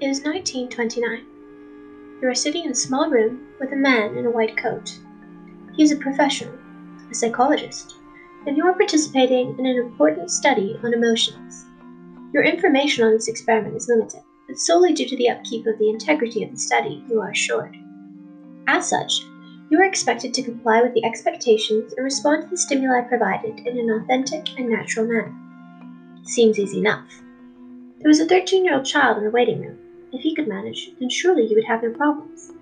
It is 1929. You are sitting in a small room with a man in a white coat. He is a professional, a psychologist, and you are participating in an important study on emotions. Your information on this experiment is limited, but solely due to the upkeep of the integrity of the study, you are assured. As such, you are expected to comply with the expectations and respond to the stimuli provided in an authentic and natural manner. Seems easy enough. There was a 13 year old child in the waiting room. If he could manage, then surely you would have no problems.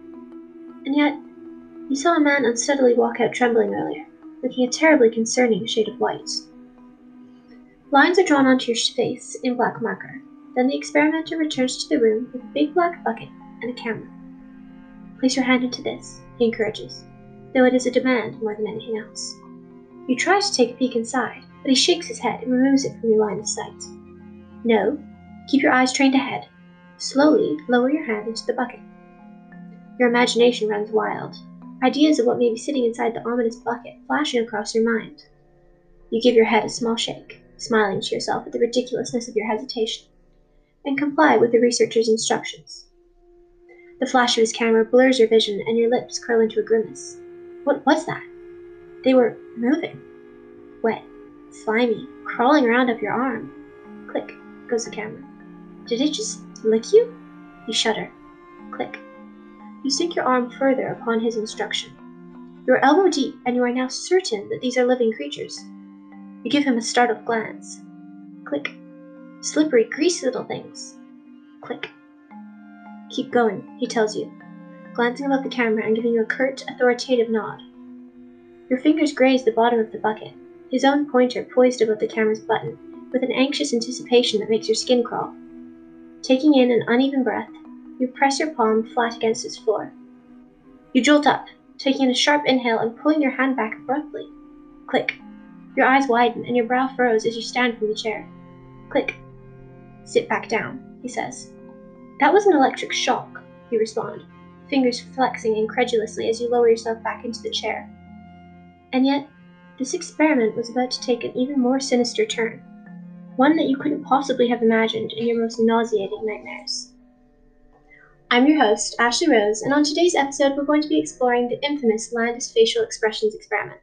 And yet, you saw a man unsteadily walk out trembling earlier, looking a terribly concerning shade of white. Lines are drawn onto your face in black marker. Then the experimenter returns to the room with a big black bucket and a camera. Place your hand into this, he encourages, though it is a demand more than anything else. You try to take a peek inside, but he shakes his head and removes it from your line of sight. No, keep your eyes trained ahead. Slowly lower your hand into the bucket. Your imagination runs wild. Ideas of what may be sitting inside the ominous bucket flashing across your mind. You give your head a small shake, smiling to yourself at the ridiculousness of your hesitation, and comply with the researcher's instructions. The flash of his camera blurs your vision, and your lips curl into a grimace. What was that? They were moving. Wet, slimy, crawling around up your arm. Click goes the camera. Did it just lick you? You shudder. Click. You sink your arm further upon his instruction. You are elbow deep, and you are now certain that these are living creatures. You give him a startled glance. Click. Slippery, greasy little things. Click. Keep going, he tells you, glancing about the camera and giving you a curt, authoritative nod. Your fingers graze the bottom of the bucket, his own pointer poised above the camera's button, with an anxious anticipation that makes your skin crawl. Taking in an uneven breath, you press your palm flat against its floor. You jolt up, taking a sharp inhale and pulling your hand back abruptly. Click. Your eyes widen and your brow furrows as you stand from the chair. Click. Sit back down, he says. That was an electric shock, you respond, fingers flexing incredulously as you lower yourself back into the chair. And yet, this experiment was about to take an even more sinister turn, one that you couldn't possibly have imagined in your most nauseating nightmares. I'm your host, Ashley Rose, and on today's episode, we're going to be exploring the infamous Landis facial expressions experiment.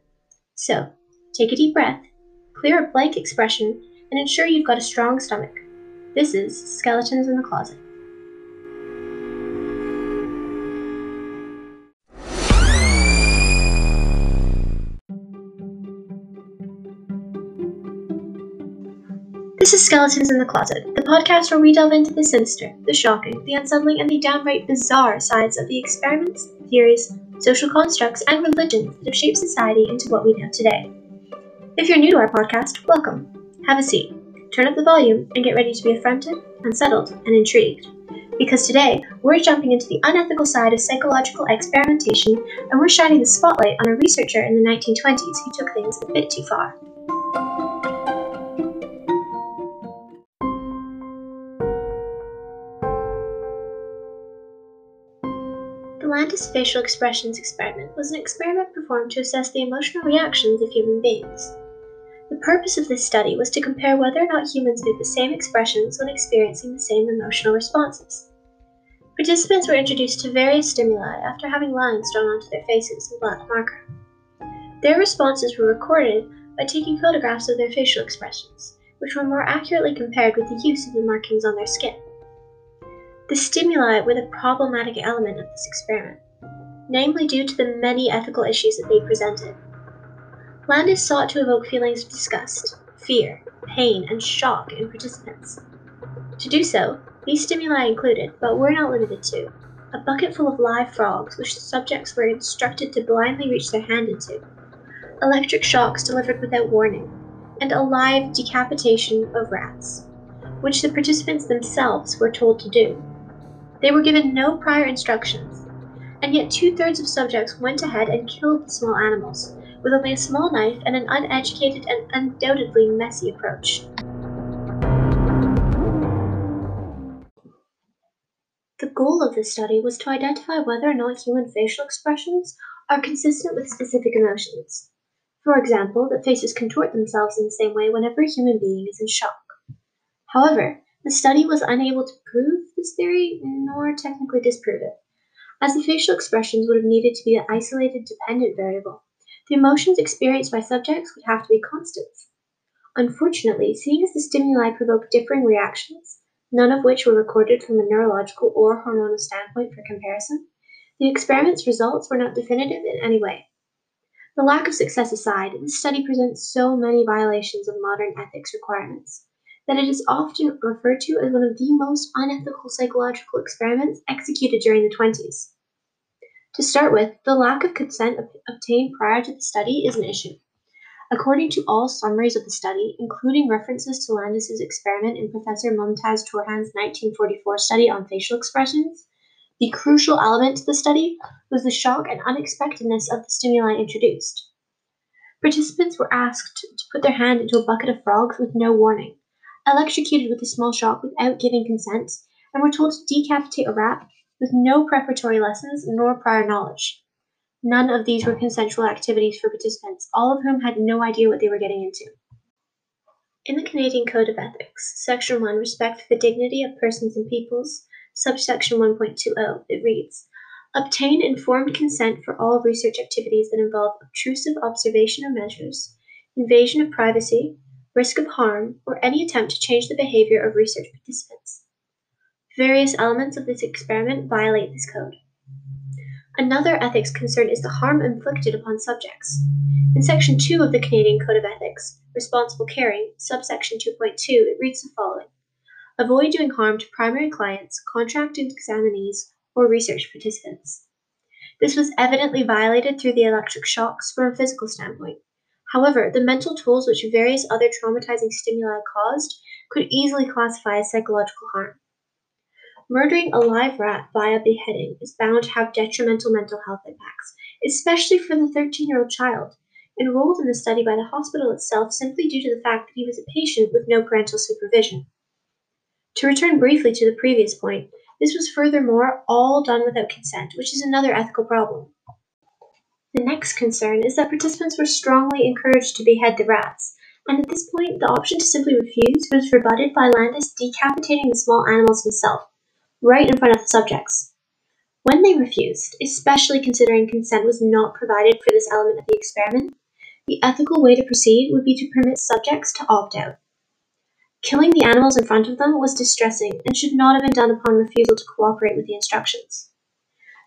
So, take a deep breath, clear a blank expression, and ensure you've got a strong stomach. This is Skeletons in the Closet. This is Skeletons in the Closet, the podcast where we delve into the sinister, the shocking, the unsettling, and the downright bizarre sides of the experiments, theories, social constructs, and religions that have shaped society into what we know today. If you're new to our podcast, welcome. Have a seat, turn up the volume, and get ready to be affronted, unsettled, and intrigued. Because today, we're jumping into the unethical side of psychological experimentation, and we're shining the spotlight on a researcher in the 1920s who took things a bit too far. The Landis facial expressions experiment was an experiment performed to assess the emotional reactions of human beings. The purpose of this study was to compare whether or not humans made the same expressions when experiencing the same emotional responses. Participants were introduced to various stimuli after having lines drawn onto their faces in black marker. Their responses were recorded by taking photographs of their facial expressions, which were more accurately compared with the use of the markings on their skin. The stimuli were the problematic element of this experiment, namely due to the many ethical issues that they presented. Landis sought to evoke feelings of disgust, fear, pain, and shock in participants. To do so, these stimuli included, but were not limited to, a bucket full of live frogs which the subjects were instructed to blindly reach their hand into, electric shocks delivered without warning, and a live decapitation of rats, which the participants themselves were told to do. They were given no prior instructions, and yet two thirds of subjects went ahead and killed the small animals with only a small knife and an uneducated and undoubtedly messy approach. The goal of this study was to identify whether or not human facial expressions are consistent with specific emotions. For example, that faces contort themselves in the same way whenever a human being is in shock. However, The study was unable to prove this theory nor technically disprove it, as the facial expressions would have needed to be an isolated dependent variable. The emotions experienced by subjects would have to be constants. Unfortunately, seeing as the stimuli provoked differing reactions, none of which were recorded from a neurological or hormonal standpoint for comparison, the experiment's results were not definitive in any way. The lack of success aside, this study presents so many violations of modern ethics requirements that it is often referred to as one of the most unethical psychological experiments executed during the 20s. To start with, the lack of consent obtained prior to the study is an issue. According to all summaries of the study, including references to Landis's experiment in Professor Mumtaz Torhan's 1944 study on facial expressions, the crucial element to the study was the shock and unexpectedness of the stimuli introduced. Participants were asked to put their hand into a bucket of frogs with no warning, electrocuted with a small shock without giving consent, and were told to decapitate a rat with no preparatory lessons nor prior knowledge. None of these were consensual activities for participants, all of whom had no idea what they were getting into. In the Canadian Code of Ethics, Section 1, Respect for the Dignity of Persons and Peoples, subsection 1.20, it reads Obtain informed consent for all research activities that involve obtrusive observation or measures, invasion of privacy, risk of harm, or any attempt to change the behavior of research participants. Various elements of this experiment violate this code. Another ethics concern is the harm inflicted upon subjects. In Section 2 of the Canadian Code of Ethics, Responsible Caring, subsection 2.2, it reads the following Avoid doing harm to primary clients, contracted examinees, or research participants. This was evidently violated through the electric shocks from a physical standpoint. However, the mental tolls which various other traumatizing stimuli caused could easily classify as psychological harm. Murdering a live rat via beheading is bound to have detrimental mental health impacts, especially for the 13 year old child, enrolled in the study by the hospital itself simply due to the fact that he was a patient with no parental supervision. To return briefly to the previous point, this was furthermore all done without consent, which is another ethical problem. The next concern is that participants were strongly encouraged to behead the rats, and at this point, the option to simply refuse was rebutted by Landis decapitating the small animals himself, right in front of the subjects. When they refused, especially considering consent was not provided for this element of the experiment, the ethical way to proceed would be to permit subjects to opt out. Killing the animals in front of them was distressing and should not have been done upon refusal to cooperate with the instructions.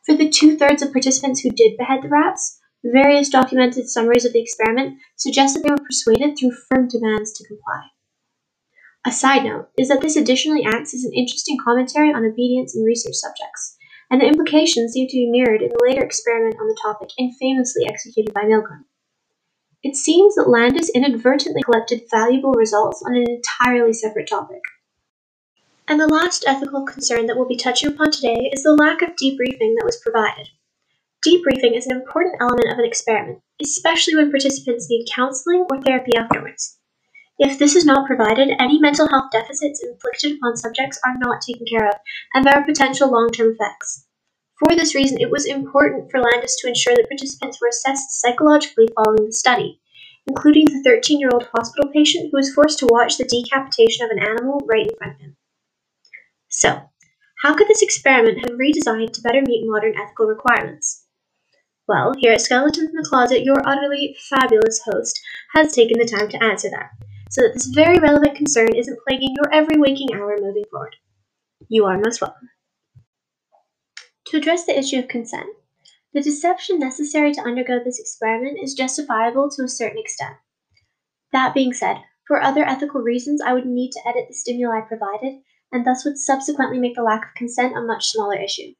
For the two thirds of participants who did behead the rats, various documented summaries of the experiment suggest that they were persuaded through firm demands to comply. A side note is that this additionally acts as an interesting commentary on obedience in research subjects, and the implications seem to be mirrored in the later experiment on the topic infamously executed by Milgram. It seems that Landis inadvertently collected valuable results on an entirely separate topic. And the last ethical concern that we'll be touching upon today is the lack of debriefing that was provided. Debriefing is an important element of an experiment, especially when participants need counseling or therapy afterwards. If this is not provided, any mental health deficits inflicted upon subjects are not taken care of, and there are potential long term effects. For this reason, it was important for Landis to ensure that participants were assessed psychologically following the study, including the 13 year old hospital patient who was forced to watch the decapitation of an animal right in front of him. So, how could this experiment have redesigned to better meet modern ethical requirements? Well, here at Skeletons in the Closet, your utterly fabulous host has taken the time to answer that, so that this very relevant concern isn't plaguing your every waking hour moving forward. You are most welcome. To address the issue of consent, the deception necessary to undergo this experiment is justifiable to a certain extent. That being said, for other ethical reasons, I would need to edit the stimuli provided, and thus would subsequently make the lack of consent a much smaller issue.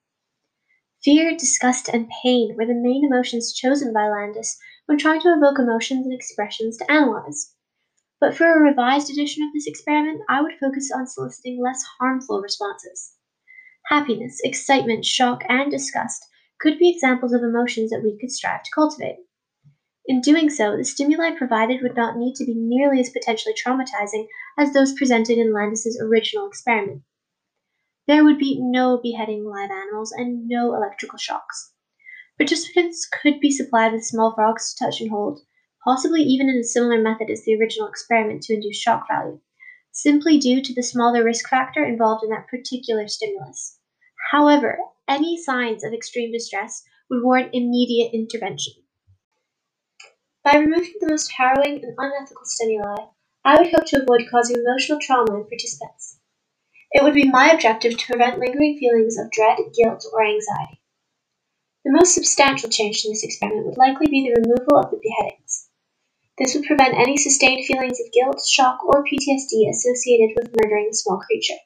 Fear, disgust, and pain were the main emotions chosen by Landis when trying to evoke emotions and expressions to analyze. But for a revised edition of this experiment, I would focus on soliciting less harmful responses. Happiness, excitement, shock, and disgust could be examples of emotions that we could strive to cultivate. In doing so, the stimuli provided would not need to be nearly as potentially traumatizing as those presented in Landis's original experiment. There would be no beheading live animals and no electrical shocks. Participants could be supplied with small frogs to touch and hold, possibly even in a similar method as the original experiment to induce shock value, simply due to the smaller risk factor involved in that particular stimulus. However, any signs of extreme distress would warrant immediate intervention. By removing the most harrowing and unethical stimuli, I would hope to avoid causing emotional trauma in participants. It would be my objective to prevent lingering feelings of dread, guilt, or anxiety. The most substantial change to this experiment would likely be the removal of the beheadings. This would prevent any sustained feelings of guilt, shock, or PTSD associated with murdering a small creature.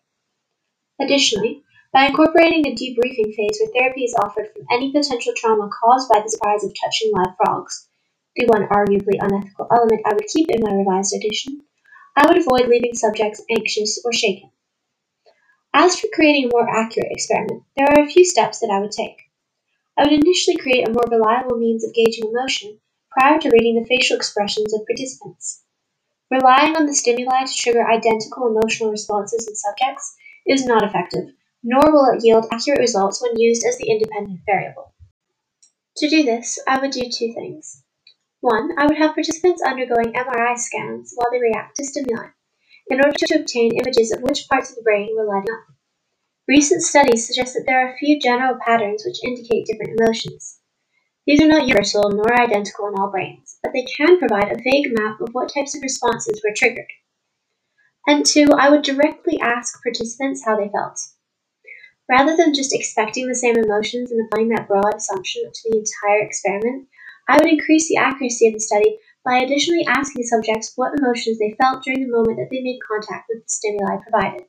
Additionally, by incorporating a debriefing phase where therapy is offered from any potential trauma caused by the surprise of touching live frogs, the one arguably unethical element I would keep in my revised edition, I would avoid leaving subjects anxious or shaken. As for creating a more accurate experiment, there are a few steps that I would take. I would initially create a more reliable means of gauging emotion prior to reading the facial expressions of participants. Relying on the stimuli to trigger identical emotional responses in subjects is not effective, nor will it yield accurate results when used as the independent variable. To do this, I would do two things. One, I would have participants undergoing MRI scans while they react to stimuli, in order to obtain images of which parts of the brain were lighting up. Recent studies suggest that there are a few general patterns which indicate different emotions. These are not universal nor identical in all brains, but they can provide a vague map of what types of responses were triggered. And two, I would directly ask participants how they felt. Rather than just expecting the same emotions and applying that broad assumption to the entire experiment, I would increase the accuracy of the study by additionally asking subjects what emotions they felt during the moment that they made contact with the stimuli provided.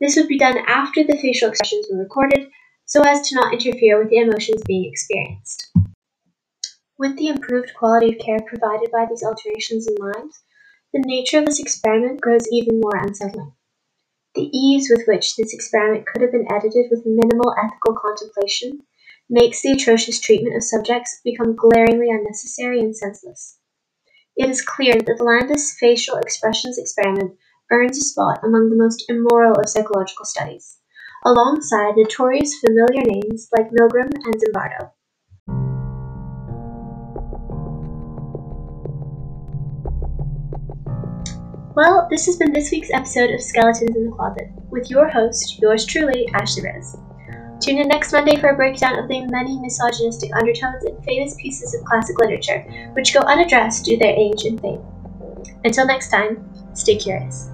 This would be done after the facial expressions were recorded so as to not interfere with the emotions being experienced. With the improved quality of care provided by these alterations in mind, the nature of this experiment grows even more unsettling. The ease with which this experiment could have been edited with minimal ethical contemplation makes the atrocious treatment of subjects become glaringly unnecessary and senseless. It is clear that the Landis facial expressions experiment earns a spot among the most immoral of psychological studies, alongside notorious familiar names like Milgram and Zimbardo. Well, this has been this week's episode of Skeletons in the Closet, with your host, yours truly, Ashley Rose. Tune in next Monday for a breakdown of the many misogynistic undertones in famous pieces of classic literature, which go unaddressed due to their age and fame. Until next time, stay curious.